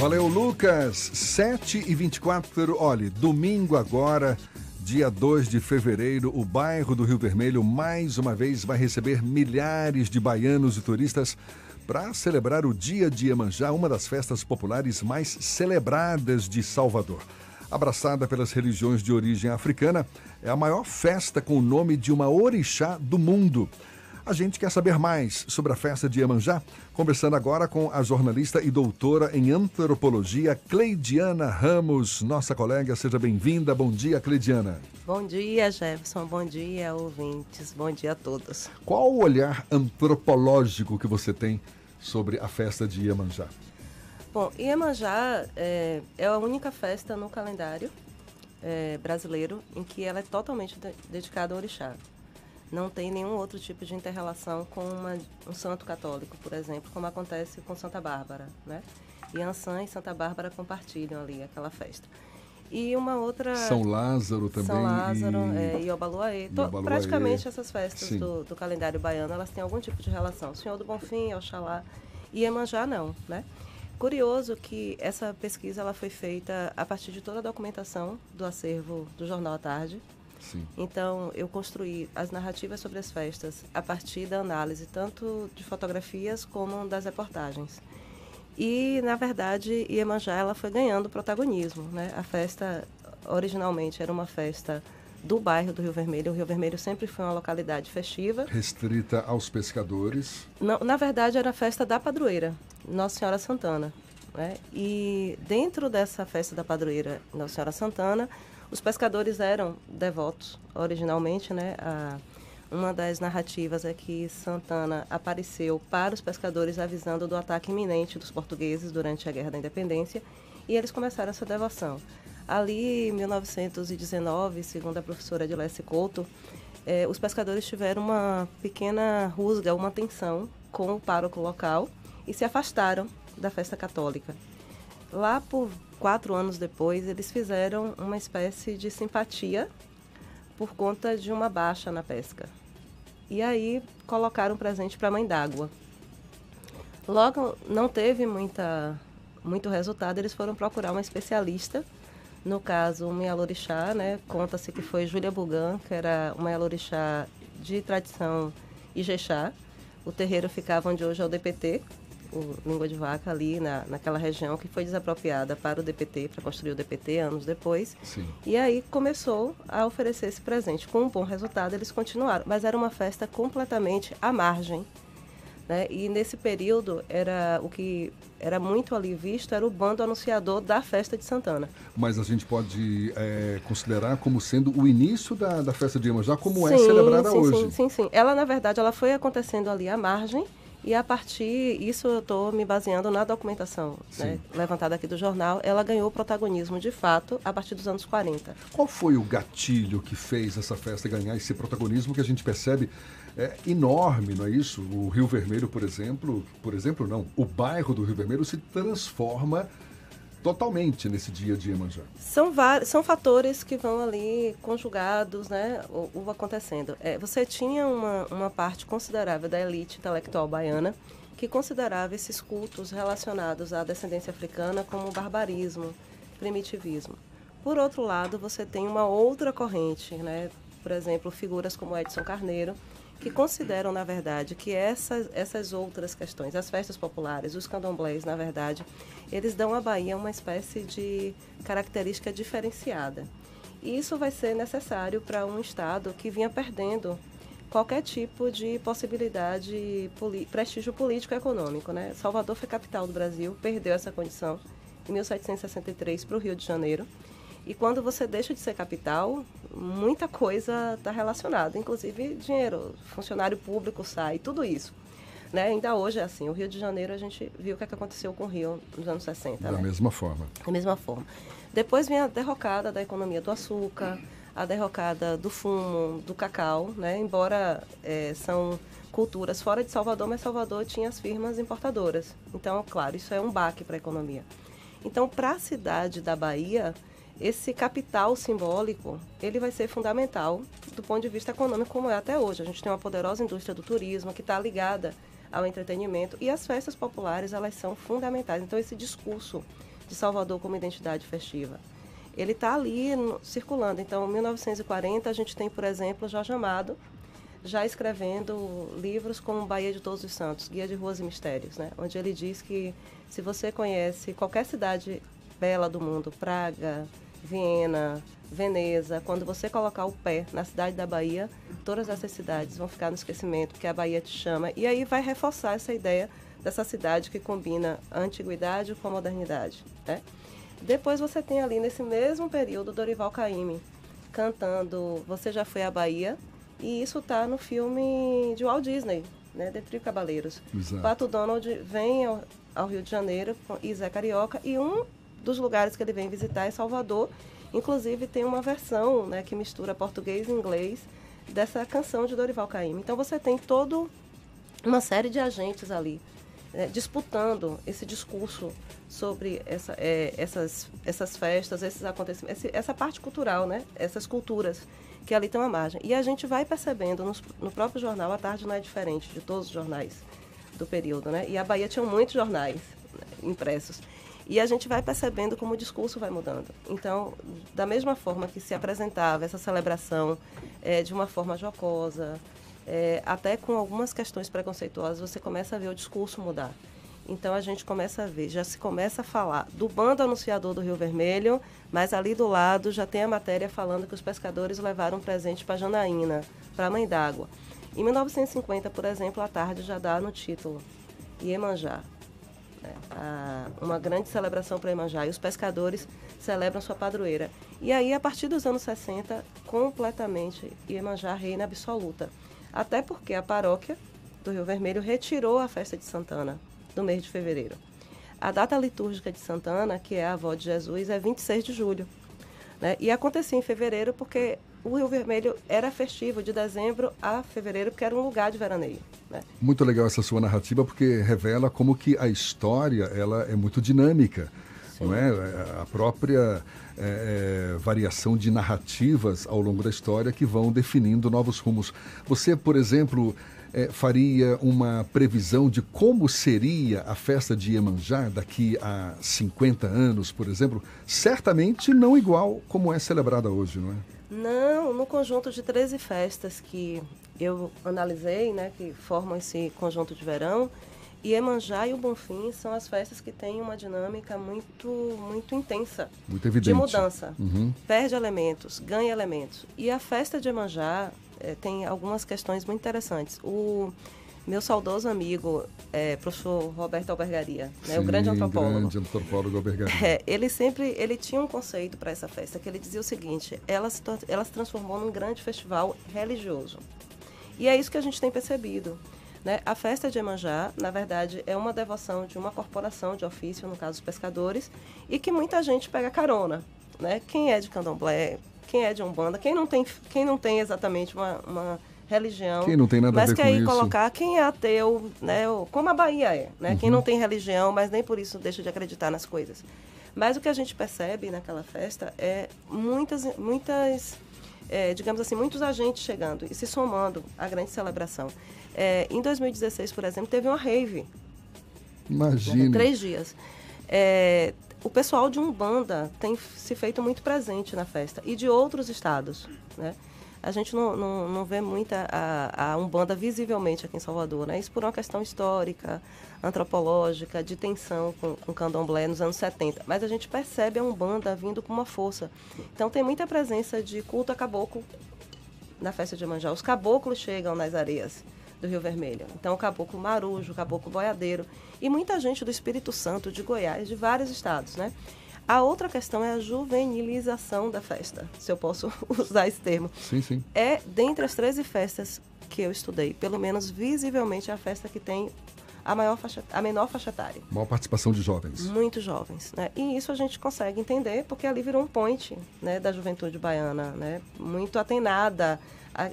Valeu, Lucas. 7 e 24 Olha, domingo agora, dia 2 de fevereiro, o bairro do Rio Vermelho mais uma vez vai receber milhares de baianos e turistas para celebrar o Dia de Iemanjá, uma das festas populares mais celebradas de Salvador. Abraçada pelas religiões de origem africana, é a maior festa com o nome de uma orixá do mundo. A gente quer saber mais sobre a festa de Iemanjá, conversando agora com a jornalista e doutora em antropologia, Cleidiana Ramos, nossa colega. Seja bem-vinda. Bom dia, Cleidiana. Bom dia, Jefferson. Bom dia, ouvintes. Bom dia a todos. Qual o olhar antropológico que você tem sobre a festa de Iemanjá? Bom, Iemanjá é, é a única festa no calendário é, brasileiro em que ela é totalmente de, dedicada ao orixá não tem nenhum outro tipo de interrelação com uma, um santo católico, por exemplo, como acontece com Santa Bárbara, né? Ansan e Santa Bárbara compartilham ali aquela festa. E uma outra... São Lázaro também. São Lázaro e, é, e Obaluaê. Obaluaê. Praticamente essas festas do, do, calendário baiano, elas têm algum tipo de relação. Senhor do Bonfim, Oxalá e Emanjá não, né? Curioso que essa pesquisa ela foi feita a partir de toda a documentação do acervo do Jornal à Tarde, Sim. Então, eu construí as narrativas sobre as festas a partir da análise tanto de fotografias como das reportagens. E, na verdade, Iemanjá ela foi ganhando protagonismo. Né? A festa, originalmente, era uma festa do bairro do Rio Vermelho. O Rio Vermelho sempre foi uma localidade festiva. Restrita aos pescadores? Não, na verdade, era a festa da padroeira, Nossa Senhora Santana. Né? E dentro dessa festa da padroeira Nossa Senhora Santana, os pescadores eram devotos originalmente, né? A, uma das narrativas é que Santana apareceu para os pescadores avisando do ataque iminente dos portugueses durante a Guerra da Independência e eles começaram essa devoção. Ali, em 1919, segundo a professora Adilécia Couto, eh, os pescadores tiveram uma pequena rusga, uma tensão com o pároco local e se afastaram da festa católica. Lá por quatro anos depois, eles fizeram uma espécie de simpatia por conta de uma baixa na pesca. E aí colocaram um presente para a mãe d'água. Logo, não teve muita, muito resultado, eles foram procurar uma especialista. No caso, uma Yalorixá, né? Conta-se que foi Júlia Bugan, que era uma Yalorixá de tradição Ijexá. O terreiro ficava onde hoje é o DPT, o Língua de Vaca ali na, naquela região que foi desapropriada para o DPT, para construir o DPT anos depois. Sim. E aí começou a oferecer esse presente. Com um bom resultado, eles continuaram. Mas era uma festa completamente à margem. Né? E nesse período, era o que era muito ali visto era o bando anunciador da festa de Santana. Mas a gente pode é, considerar como sendo o início da, da festa de Iemanjá, como é sim, é celebrada sim, hoje. Sim, sim, sim. Ela, na verdade, ela foi acontecendo ali à margem, e a partir, isso eu estou me baseando na documentação né, levantada aqui do jornal, ela ganhou protagonismo de fato a partir dos anos 40. Qual foi o gatilho que fez essa festa ganhar esse protagonismo que a gente percebe é enorme, não é isso? O Rio Vermelho, por exemplo, por exemplo não, o bairro do Rio Vermelho se transforma totalmente nesse dia de Iemanjá? São, são fatores que vão ali conjugados, né, ou, ou acontecendo. É, você tinha uma, uma parte considerável da elite intelectual baiana que considerava esses cultos relacionados à descendência africana como barbarismo, primitivismo. Por outro lado, você tem uma outra corrente, né, por exemplo, figuras como Edson Carneiro, que consideram, na verdade, que essas, essas outras questões, as festas populares, os candomblés, na verdade, eles dão à Bahia uma espécie de característica diferenciada. E isso vai ser necessário para um Estado que vinha perdendo qualquer tipo de possibilidade, prestígio político e econômico. Né? Salvador foi capital do Brasil, perdeu essa condição em 1763 para o Rio de Janeiro. E quando você deixa de ser capital, muita coisa está relacionada, inclusive dinheiro, funcionário público sai, tudo isso. Né? Ainda hoje é assim. O Rio de Janeiro, a gente viu o que, é que aconteceu com o Rio nos anos 60. Da né? mesma forma. Da mesma forma. Depois vem a derrocada da economia do açúcar, a derrocada do fumo, do cacau, né? embora é, são culturas fora de Salvador, mas Salvador tinha as firmas importadoras. Então, claro, isso é um baque para a economia. Então, para a cidade da Bahia, esse capital simbólico, ele vai ser fundamental do ponto de vista econômico, como é até hoje. A gente tem uma poderosa indústria do turismo que está ligada ao entretenimento. E as festas populares, elas são fundamentais. Então, esse discurso de Salvador como identidade festiva, ele está ali no, circulando. Então, em 1940, a gente tem, por exemplo, Jorge Amado, já escrevendo livros como Bahia de Todos os Santos, Guia de Ruas e Mistérios, né? onde ele diz que se você conhece qualquer cidade bela do mundo, Praga, Viena, Veneza, quando você colocar o pé na cidade da Bahia, todas essas cidades vão ficar no esquecimento, porque a Bahia te chama. E aí vai reforçar essa ideia dessa cidade que combina a antiguidade com a modernidade. Né? Depois você tem ali, nesse mesmo período, Dorival Caymmi cantando Você Já Foi à Bahia, e isso está no filme de Walt Disney, né, de Trio Cabaleiros. Exato. Pato Donald vem ao, ao, Rio de Janeiro e Zé Carioca, e um dos lugares que ele vem visitar é Salvador. Inclusive tem uma versão né, que mistura português e inglês dessa canção de Dorival Caymmi. Então você tem todo uma série de agentes ali né, disputando esse discurso sobre essa, é, essas, essas festas, esses acontecimentos, essa parte cultural, né, essas culturas que ali tem uma margem. E a gente vai percebendo no, no próprio jornal, a tarde não é diferente de todos os jornais do período, né? E a Bahia tinha muitos jornais né, impressos. E a gente vai percebendo como o discurso vai mudando. Então, da mesma forma que se apresentava essa celebração é, de uma forma jocosa, é, até com algumas questões preconceituosas, você começa a ver o discurso mudar. Então a gente começa a ver, já se começa a falar do bando anunciador do Rio Vermelho, mas ali do lado já tem a matéria falando que os pescadores levaram um presente para Janaína, para a Mãe d'Água. Em 1950, por exemplo, a tarde já dá no título Iemanjá. Né? uma grande celebração para Iemanjá. E os pescadores celebram sua padroeira. E aí, a partir dos anos 60, completamente Iemanjá reina absoluta. Até porque a paróquia do Rio Vermelho retirou a festa de Santana do mês de fevereiro. A data litúrgica de Santana, que é a avó de Jesus, é 26 de julho. Né? E acontecia em fevereiro porque o Rio Vermelho era festivo de dezembro a fevereiro, porque era um lugar de veraneio. Né? Muito legal essa sua narrativa, porque revela como que a história ela é muito dinâmica. Não é? A própria é, é, variação de narrativas ao longo da história que vão definindo novos rumos. Você, por exemplo, é, faria uma previsão de como seria a festa de Iemanjá daqui a 50 anos, por exemplo? Certamente não igual como é celebrada hoje, não é? Não, no conjunto de 13 festas que eu analisei, né, que formam esse conjunto de verão, Iemanjá e o Bonfim são as festas que têm uma dinâmica muito muito intensa muito evidente. de mudança. Uhum. Perde elementos, ganha elementos. E a festa de Iemanjá é, tem algumas questões muito interessantes. O meu saudoso amigo, é, professor Roberto Albergaria, né, o grande antropólogo. grande antropólogo Albergaria. É, ele sempre ele tinha um conceito para essa festa, que ele dizia o seguinte, ela se, ela se transformou num grande festival religioso. E é isso que a gente tem percebido. Né? A festa de Emanjá, na verdade, é uma devoção de uma corporação de ofício, no caso os pescadores, e que muita gente pega carona. Né? Quem é de candomblé, quem é de Umbanda, quem não tem, quem não tem exatamente uma, uma religião. Quem não tem nada mas a ver. Mas quer colocar quem é ateu, né? Como a Bahia é, né? Uhum. Quem não tem religião, mas nem por isso deixa de acreditar nas coisas. Mas o que a gente percebe naquela festa é muitas, muitas, é, digamos assim, muitos agentes chegando e se somando à grande celebração. É, em 2016, por exemplo, teve uma rave. Imagina. Três dias. É, o pessoal de Umbanda tem se feito muito presente na festa e de outros estados, né? A gente não, não, não vê muita a, a Umbanda visivelmente aqui em Salvador, né? Isso por uma questão histórica, antropológica, de tensão com, com candomblé nos anos 70. Mas a gente percebe a Umbanda vindo com uma força. Então tem muita presença de culto a caboclo na festa de Manjá. Os caboclos chegam nas areias do Rio Vermelho. Então, o caboclo marujo, o caboclo boiadeiro e muita gente do Espírito Santo, de Goiás, de vários estados, né? A outra questão é a juvenilização da festa, se eu posso usar esse termo. Sim, sim. É, dentre as 13 festas que eu estudei, pelo menos visivelmente é a festa que tem a, maior faixa, a menor faixa etária. Maior participação de jovens. Muito jovens. Né? E isso a gente consegue entender porque ali virou um point né, da juventude baiana, né? muito atenada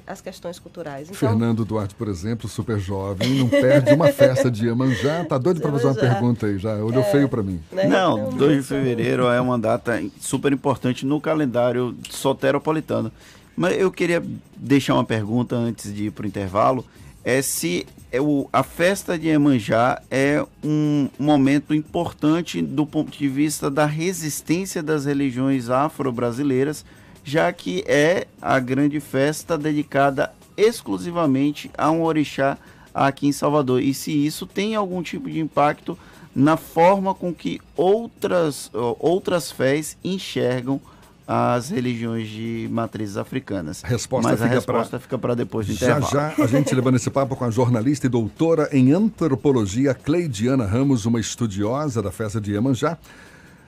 as questões culturais. Então... Fernando Duarte, por exemplo, super jovem, não perde uma festa de Iemanjá. Tá doido para fazer uma pergunta aí já? Olhou é, feio para mim. Né? Não, então, 2 de fevereiro é uma data super importante no calendário soteropolitano. Mas eu queria deixar uma pergunta antes de ir para o intervalo. É se é o, a festa de Iemanjá é um momento importante do ponto de vista da resistência das religiões afro-brasileiras, já que é a grande festa dedicada exclusivamente a um orixá aqui em Salvador. E se isso tem algum tipo de impacto na forma com que outras, outras fés enxergam as religiões de matrizes africanas. A resposta Mas fica a resposta pra... fica para depois do já, intervalo. Já a gente levando esse papo com a jornalista e doutora em antropologia Cleidiana Ramos, uma estudiosa da festa de Iemanjá.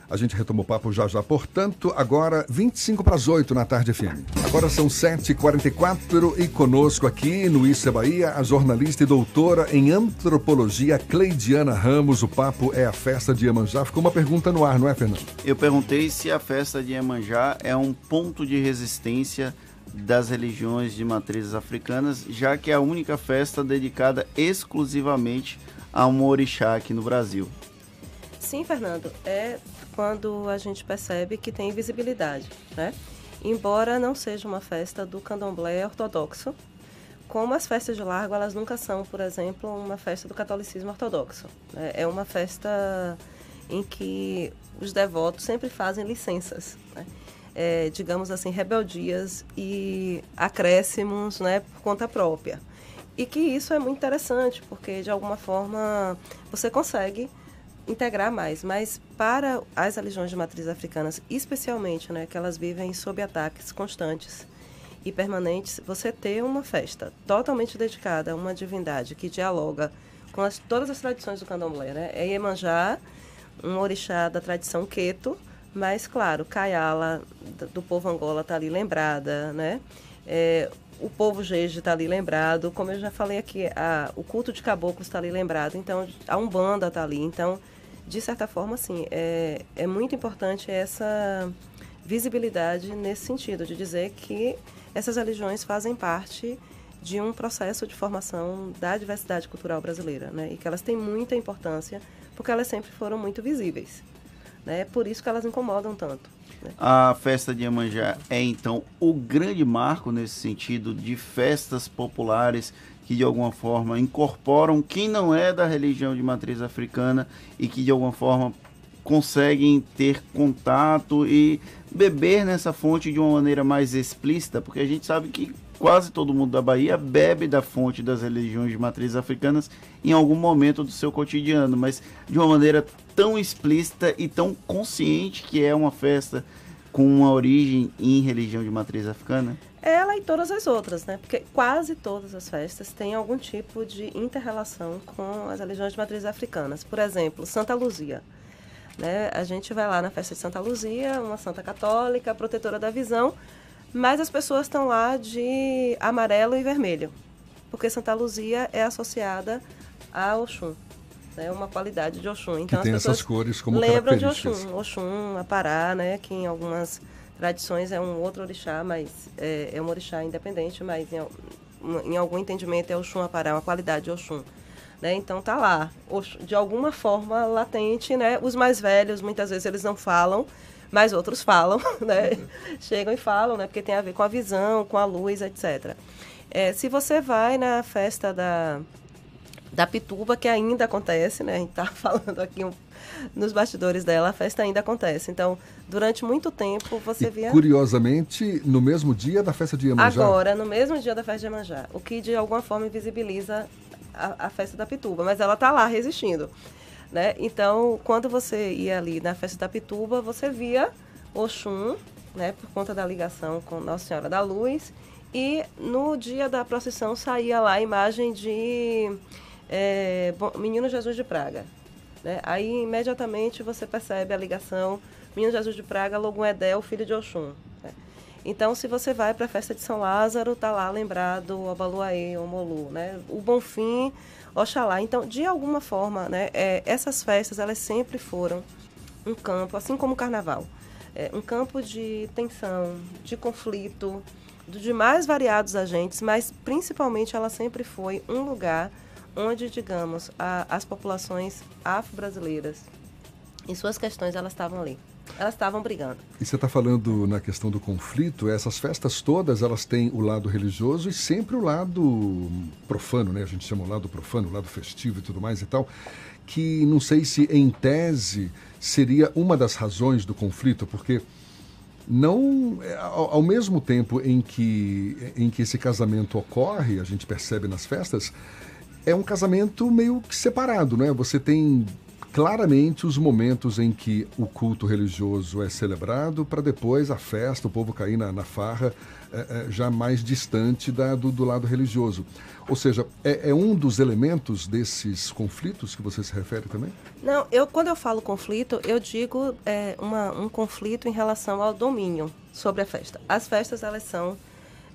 A gente retoma o papo já já. Portanto, agora 25 para as 8 na tarde FM. Agora são 7h44 e conosco aqui no Isso é Bahia, a jornalista e doutora em antropologia Cleidiana Ramos. O papo é a festa de Iemanjá. Ficou uma pergunta no ar, não é, Fernando? Eu perguntei se a festa de Iemanjá é um ponto de resistência das religiões de matrizes africanas, já que é a única festa dedicada exclusivamente a um orixá aqui no Brasil. Sim, Fernando, é quando a gente percebe que tem visibilidade, né? Embora não seja uma festa do candomblé ortodoxo, como as festas de largo, elas nunca são, por exemplo, uma festa do catolicismo ortodoxo. Né? É uma festa em que os devotos sempre fazem licenças, né? é, digamos assim, rebeldias e acréscimos né, por conta própria. E que isso é muito interessante, porque de alguma forma você consegue integrar mais, mas para as religiões de matriz africanas, especialmente, né, que elas vivem sob ataques constantes e permanentes, você ter uma festa totalmente dedicada a uma divindade que dialoga com as, todas as tradições do candomblé, né? É Iemanjá, um orixá da tradição Queto, mas, claro, Kayala, do povo Angola, está ali lembrada, né? É, o povo Jeje está ali lembrado, como eu já falei aqui, a, o culto de caboclos está ali lembrado, então a Umbanda está ali, então de certa forma, sim, é, é muito importante essa visibilidade nesse sentido, de dizer que essas religiões fazem parte de um processo de formação da diversidade cultural brasileira, né? E que elas têm muita importância porque elas sempre foram muito visíveis, né? Por isso que elas incomodam tanto. Né? A festa de Iemanjá é então o grande marco nesse sentido de festas populares que de alguma forma incorporam quem não é da religião de matriz africana e que de alguma forma conseguem ter contato e beber nessa fonte de uma maneira mais explícita, porque a gente sabe que quase todo mundo da Bahia bebe da fonte das religiões de matriz africanas em algum momento do seu cotidiano, mas de uma maneira tão explícita e tão consciente que é uma festa com uma origem em religião de matriz africana? Ela e todas as outras, né? Porque quase todas as festas têm algum tipo de inter-relação com as religiões de matriz africanas. Por exemplo, Santa Luzia. Né? A gente vai lá na festa de Santa Luzia, uma santa católica, protetora da visão, mas as pessoas estão lá de amarelo e vermelho, porque Santa Luzia é associada a Oxum, né? uma qualidade de Oxum. Então, que tem essas cores como lembram de Oxum, Oxum, Apará, né? que em algumas tradições é um outro orixá, mas é, é um orixá independente, mas em, em, algum entendimento é Oxum Apará, uma qualidade de Oxum. Né? Então tá lá, de alguma forma latente, né? Os mais velhos, muitas vezes eles não falam, mas outros falam, né? Chegam e falam, né? Porque tem a ver com a visão, com a luz, etc. É, se você vai na festa da, da Pituba, que ainda acontece, né? A gente está falando aqui um, nos bastidores dela, a festa ainda acontece. Então, durante muito tempo, você e, via... Curiosamente, no mesmo dia da festa de Iemanjá. Agora, no mesmo dia da festa de Iemanjá. O que, de alguma forma, invisibiliza a, a festa da Pituba. Mas ela está lá, resistindo. Né? Então, quando você ia ali na festa da Pituba, você via Oxum, né? Por conta da ligação com Nossa Senhora da Luz. E no dia da procissão saía lá a imagem de é, Menino Jesus de Praga. Né? Aí imediatamente você percebe a ligação Menino Jesus de Praga, Logum Edel, filho de Oxum. Né? Então, se você vai para a festa de São Lázaro, tá lá lembrado o Abaluaê, o Molu, né? o Bonfim, Oxalá. Então, de alguma forma, né, é, essas festas elas sempre foram um campo, assim como o Carnaval, é, um campo de tensão, de conflito, de mais variados agentes, mas principalmente ela sempre foi um lugar onde, digamos, a, as populações afro-brasileiras, em suas questões, elas estavam ali. elas estavam brigando. E você está falando na questão do conflito, essas festas todas, elas têm o lado religioso e sempre o lado profano, né? A gente chama o lado profano, o lado festivo e tudo mais e tal, que não sei se em tese seria uma das razões do conflito, porque não é, ao, ao, mesmo tempo em que em que esse casamento ocorre, a gente percebe nas festas, é um casamento meio que separado, né? Você tem claramente os momentos em que o culto religioso é celebrado para depois a festa, o povo cair na, na farra é, é, já mais distante da, do, do, lado religioso. Ou seja, é, é, um dos elementos desses conflitos que você se refere também? Não, eu quando eu falo conflito, eu digo é, uma, um conflito em relação ao domínio sobre a festa. As festas, elas são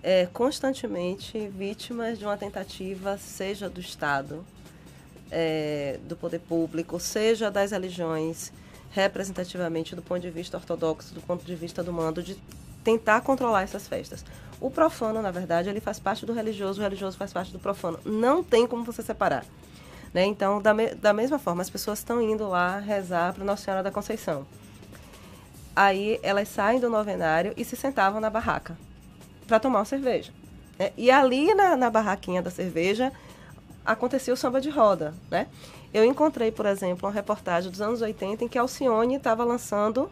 é, constantemente vítimas de uma tentativa, seja do Estado, é, do poder público, seja das religiões, representativamente do ponto de vista ortodoxo, do ponto de vista do mando, de tentar controlar essas festas. O profano, na verdade, ele faz parte do religioso, o religioso faz parte do profano. Não tem como você separar. Né? Então, da, me da mesma forma, as pessoas estão indo lá rezar para Nossa Senhora da Conceição. Aí elas saem do novenário e se sentavam na barraca para tomar uma cerveja. Né? E ali na, na barraquinha da cerveja acontecia o samba de roda. Né? Eu encontrei, por exemplo, uma reportagem dos anos 80 em que Alcione estava lançando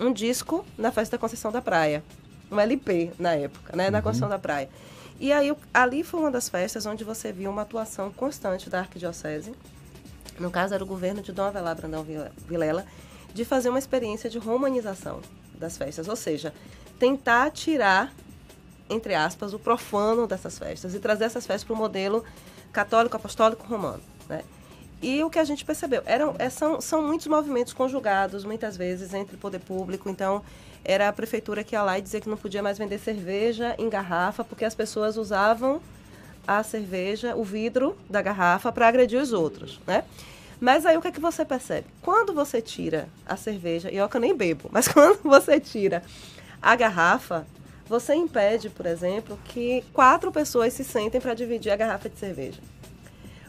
um disco na festa da Conceição da Praia. Um LP na época, né? Na uhum. Conceição da Praia. E aí, ali foi uma das festas onde você viu uma atuação constante da Arquidiocese. No caso, era o governo de Dom Avelar Brandão Vilela, de fazer uma experiência de romanização das festas. Ou seja, tentar tirar entre aspas, o profano dessas festas e trazer essas festas para o modelo católico, apostólico, romano. Né? E o que a gente percebeu, eram, é, são, são muitos movimentos conjugados, muitas vezes, entre o poder público. Então, era a prefeitura que ia lá e dizia que não podia mais vender cerveja em garrafa, porque as pessoas usavam a cerveja, o vidro da garrafa, para agredir os outros, né? Mas aí o que é que você percebe? Quando você tira a cerveja, e eu que eu nem bebo, mas quando você tira a garrafa, você impede, por exemplo, que quatro pessoas se sentem para dividir a garrafa de cerveja.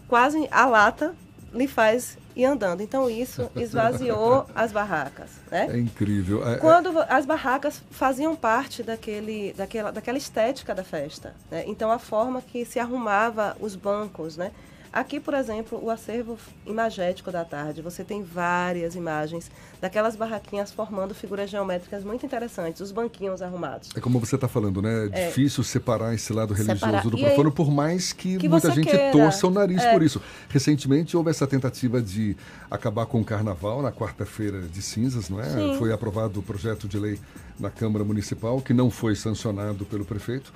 Quase a lata lhe faz ir andando. Então isso esvaziou as barracas. Né? É incrível. É, é, Quando as barracas faziam parte daquele, daquela, daquela estética da festa. Né? Então a forma que se arrumava os bancos, né? Aqui, por exemplo, o acervo imagético da tarde, você tem várias imagens daquelas barraquinhas formando figuras geométricas muito interessantes, os banquinhos arrumados. É como você está falando, né? É, é difícil separar esse lado religioso separar. do profano, aí, por mais que, que muita gente queira. torça o nariz é. por isso. Recentemente houve essa tentativa de acabar com o carnaval na quarta-feira de cinzas, não é? Sim. Foi aprovado o projeto de lei na Câmara Municipal, que não foi sancionado pelo prefeito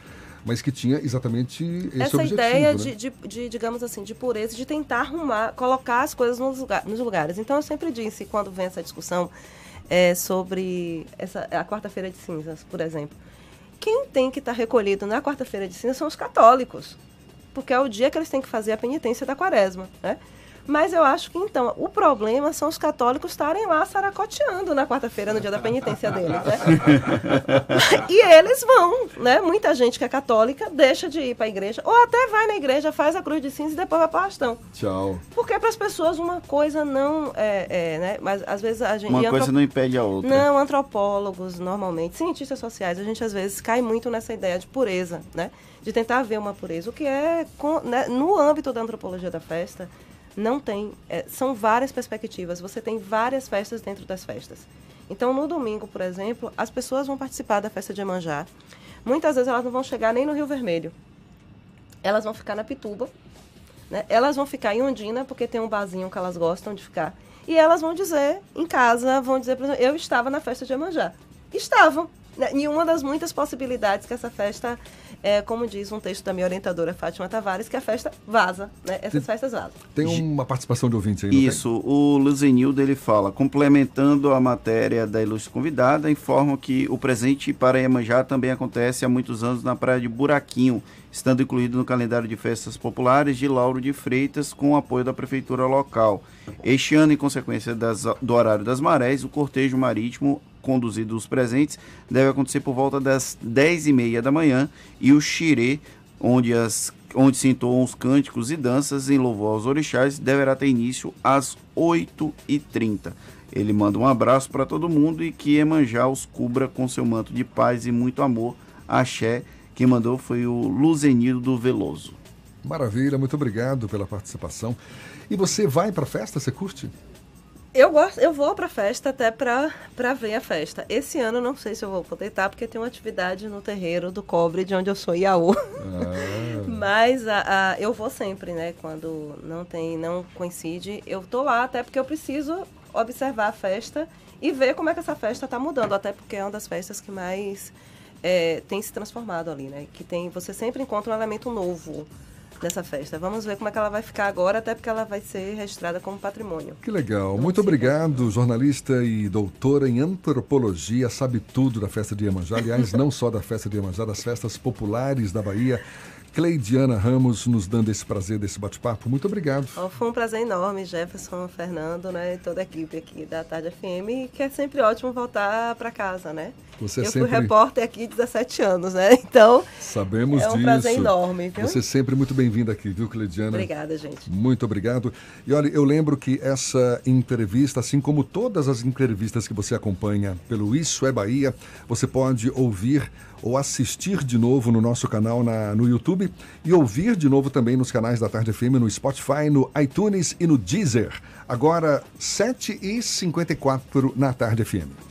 mas que tinha exatamente esse Essa objetivo. ideia né? de, de, de, digamos assim, de pureza, de tentar arrumar, colocar as coisas nos, lugar, nos lugares. Então, eu sempre disse, quando vem essa discussão é, sobre essa, a quarta-feira de cinzas, por exemplo, quem tem que estar tá recolhido na quarta-feira de cinzas são os católicos, porque é o dia que eles têm que fazer a penitência da quaresma, né? Mas eu acho que então o problema são os católicos estarem lá saracoteando na quarta-feira, no dia da penitência deles, né? e eles vão, né? Muita gente que é católica deixa de ir para a igreja, ou até vai na igreja, faz a cruz de cinza e depois vai para o arrastão. Tchau. Porque para as pessoas uma coisa não é, é, né? Mas às vezes a gente. Uma coisa antrop... não impede a outra. Não, antropólogos, normalmente, cientistas sociais, a gente às vezes cai muito nessa ideia de pureza, né? De tentar ver uma pureza, o que é, né? no âmbito da antropologia da festa não tem. É, são várias perspectivas. Você tem várias festas dentro das festas. Então, no domingo, por exemplo, as pessoas vão participar da festa de Emanjá. Muitas vezes elas não vão chegar nem no Rio Vermelho. Elas vão ficar na Pituba. Né? Elas vão ficar em Ondina, porque tem um barzinho que elas gostam de ficar. E elas vão dizer em casa, vão dizer, por exemplo, eu estava na festa de Emanjá. Estavam. Né? E uma das muitas possibilidades que essa festa é, como diz um texto da minha orientadora Fátima Tavares, que a festa vaza, né? Essas tem, festas vazam. Tem uma participação de ouvinte aí, Isso, tem? o Luzenildo, ele fala, complementando a matéria da ilustre convidada, informa que o presente para Iemanjá também acontece há muitos anos na praia de Buraquinho, estando incluído no calendário de festas populares de Lauro de Freitas, com o apoio da prefeitura local. Este ano, em consequência das, do horário das marés, o cortejo marítimo conduzido os presentes deve acontecer por volta das 10h30 da manhã e o xirê, onde, as, onde se entoam os cânticos e danças em louvor aos orixás, deverá ter início às 8h30. Ele manda um abraço para todo mundo e que Emanjá os cubra com seu manto de paz e muito amor. Axé. Quem mandou foi o Luzenildo do Veloso. Maravilha, muito obrigado pela participação. E você vai para a festa? Você curte? Eu gosto, eu vou pra festa até pra, pra ver a festa. Esse ano não sei se eu vou poder estar, porque tem uma atividade no terreiro do cobre, de onde eu sou Iaú. Ah. Mas a, a, eu vou sempre, né? Quando não tem, não coincide, eu tô lá, até porque eu preciso observar a festa e ver como é que essa festa está mudando, até porque é uma das festas que mais é, tem se transformado ali, né? Que tem, você sempre encontra um elemento novo nessa festa. Vamos ver como é que ela vai ficar agora, até porque ela vai ser registrada como patrimônio. Que legal. Muito obrigado, jornalista e doutora em antropologia, sabe tudo da festa de Iemanjá. Aliás, não só da festa de Iemanjá, das festas populares da Bahia. Cleidiana Ramos nos dando esse prazer desse bate-papo. Muito obrigado. Oh, foi um prazer enorme, Jefferson, Fernando, né, e toda a equipe aqui da Tarde FM, que é sempre ótimo voltar para casa, né? Você eu sempre... fui repórter aqui 17 anos, né? Então, Sabemos é um disso. prazer enorme, viu? Você é sempre muito bem-vinda aqui, viu, Cleidiana? Obrigada, gente. Muito obrigado. E olha, eu lembro que essa entrevista, assim como todas as entrevistas que você acompanha pelo Isso é Bahia, você pode ouvir ou assistir de novo no nosso canal na, no YouTube e ouvir de novo também nos canais da Tarde FM, no Spotify, no iTunes e no Deezer. Agora, 7h54 na Tarde FM.